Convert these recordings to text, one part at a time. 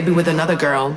maybe with another girl.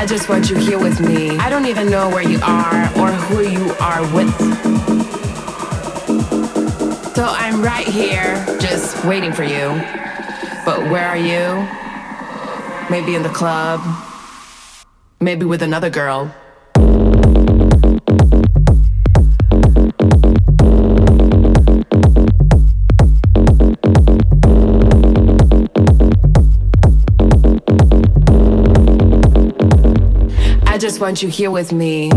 I just want you here with me. I don't even know where you are or who you are with. So I'm right here just waiting for you. But where are you? Maybe in the club Maybe with another girl. Just want you here with me.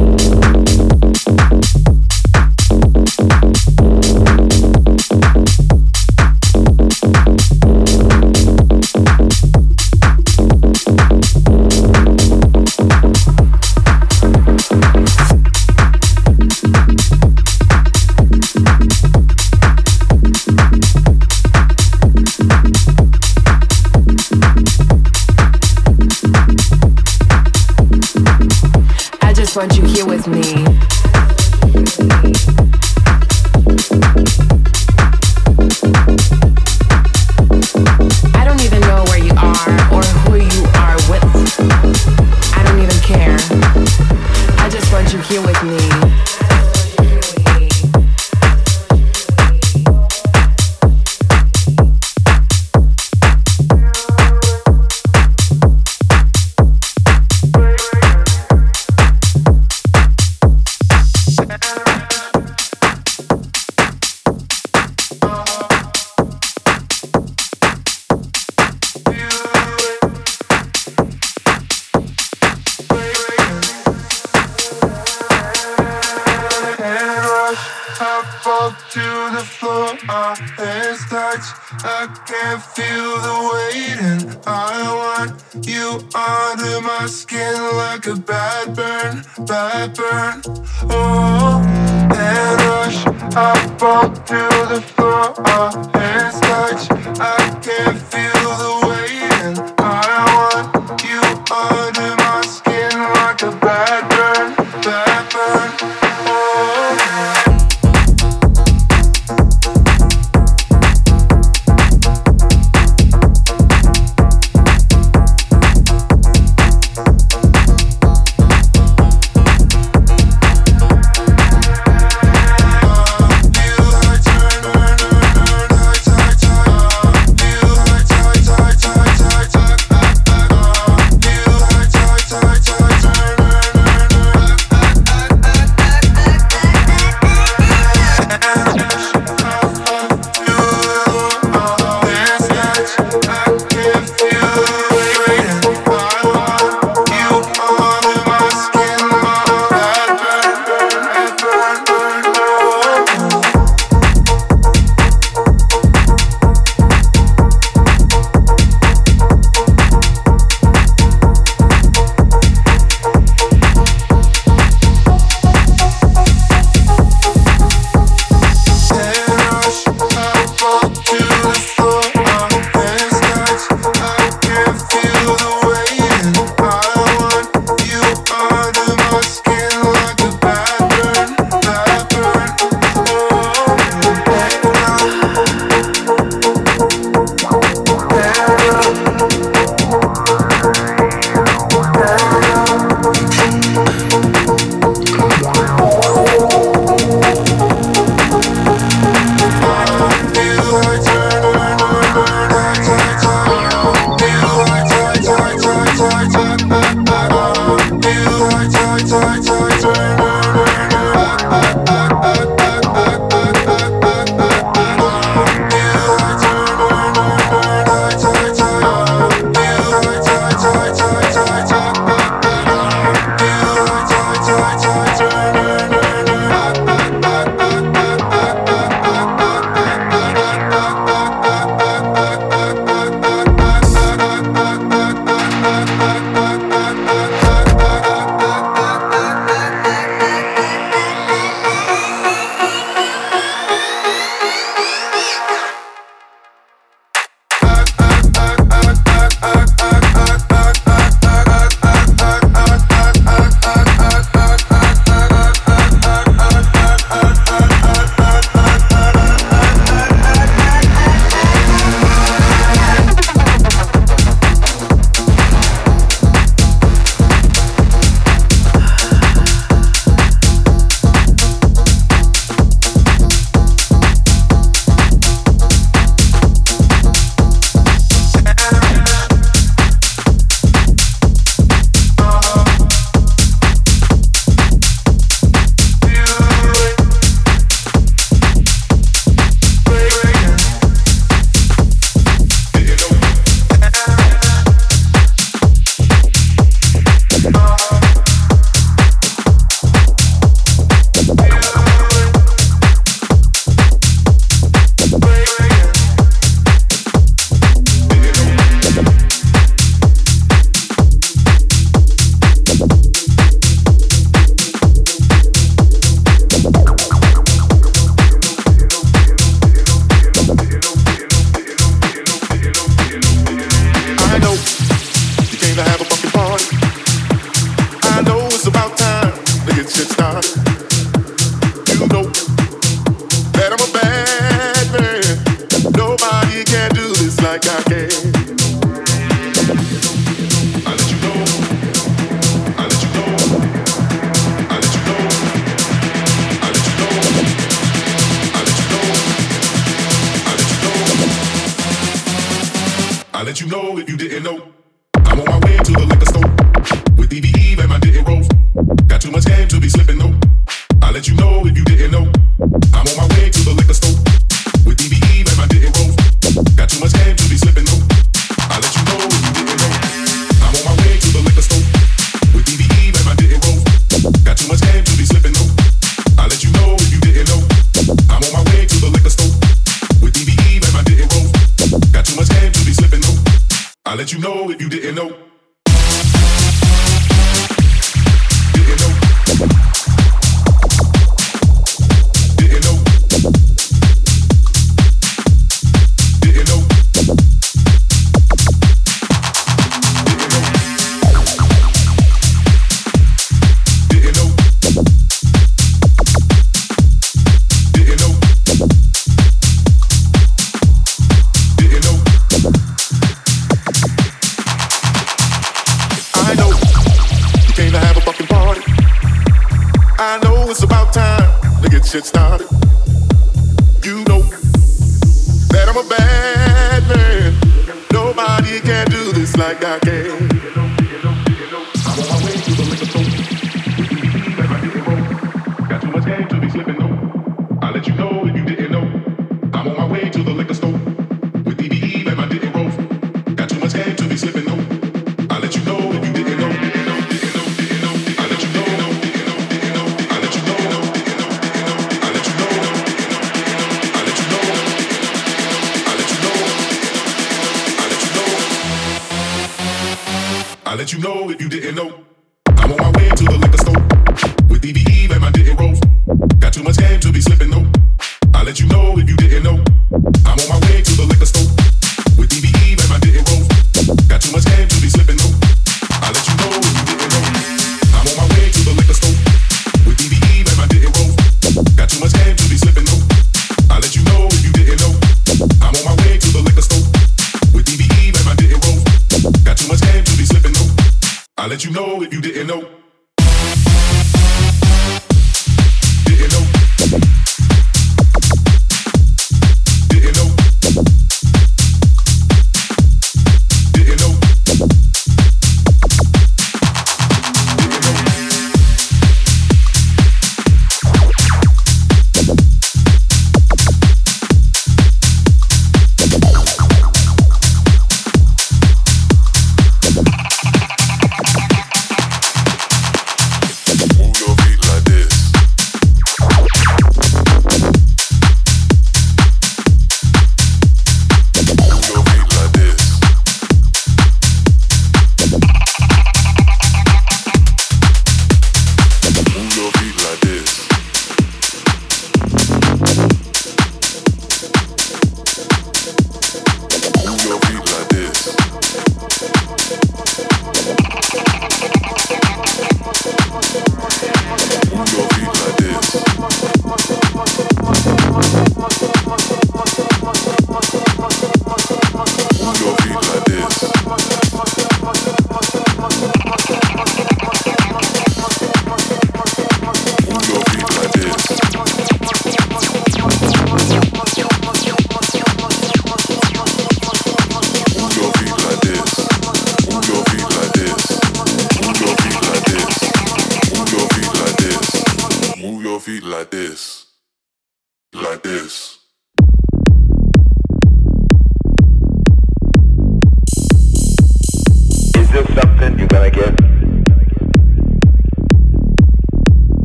that burn. Oh, and rush. I fall to the.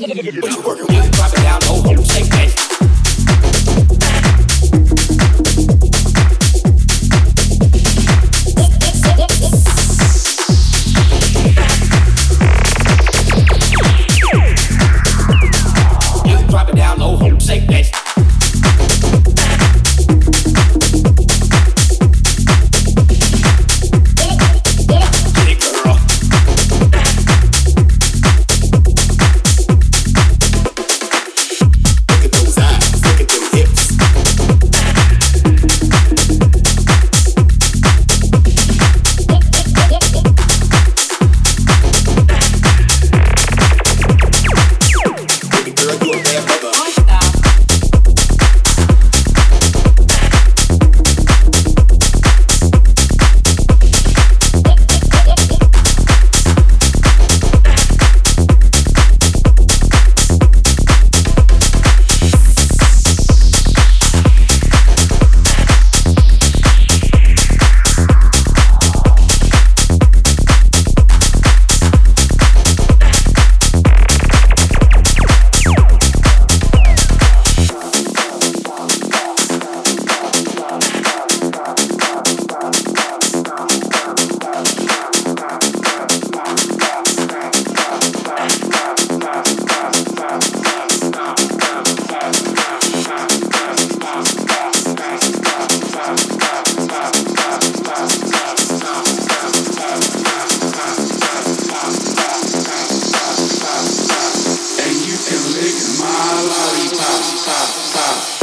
What you working with? Drop it down, no hold, shake stop, stop.